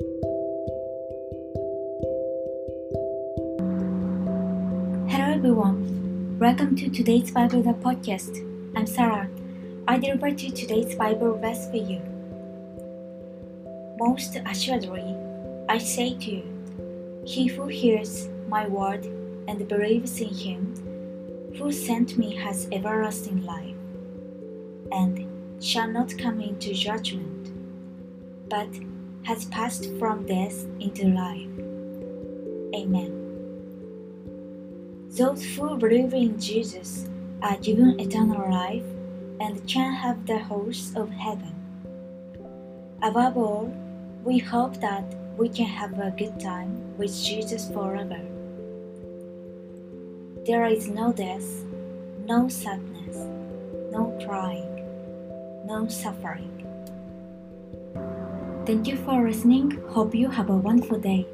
Hello everyone. Welcome to today's Bible the podcast. I'm Sarah. I deliver to today's Bible verse for you. Most assuredly, I say to you, he who hears my word and believes in him who sent me has everlasting life, and shall not come into judgment, but has passed from death into life. Amen. Those who believe in Jesus are given eternal life and can have the hosts of heaven. Above all, we hope that we can have a good time with Jesus forever. There is no death, no sadness, no crying, no suffering. Thank you for listening. Hope you have a wonderful day.